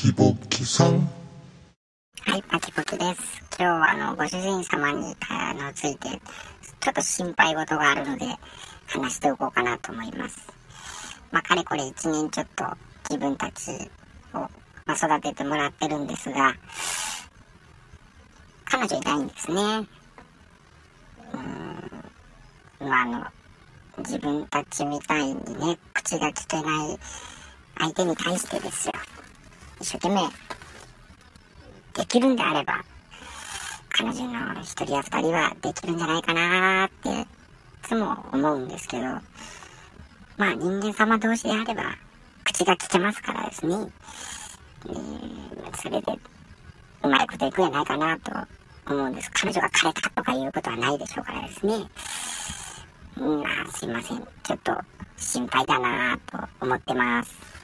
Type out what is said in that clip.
キボキさん。はい、パキポキです。今日はあの、ご主人様にあのついて、ちょっと心配事があるので、話しておこうかなと思います。まあ、かれこれ一年ちょっと自分たちを、まあ、育ててもらってるんですが、彼女いないんですね。うん、まあ、あの、自分たちみたいにね、口が聞けない相手に対してですよ。一生懸命できるんであれば、彼女の一人や二人はできるんじゃないかなーって、いつも思うんですけど、まあ人間様同士であれば、口が聞けますからですね。えーそれで、うまいこといくんじゃないかなと思うんです。彼女が枯れたとかいうことはないでしょうからですね。うん、あすいません。ちょっと心配だなと思ってます。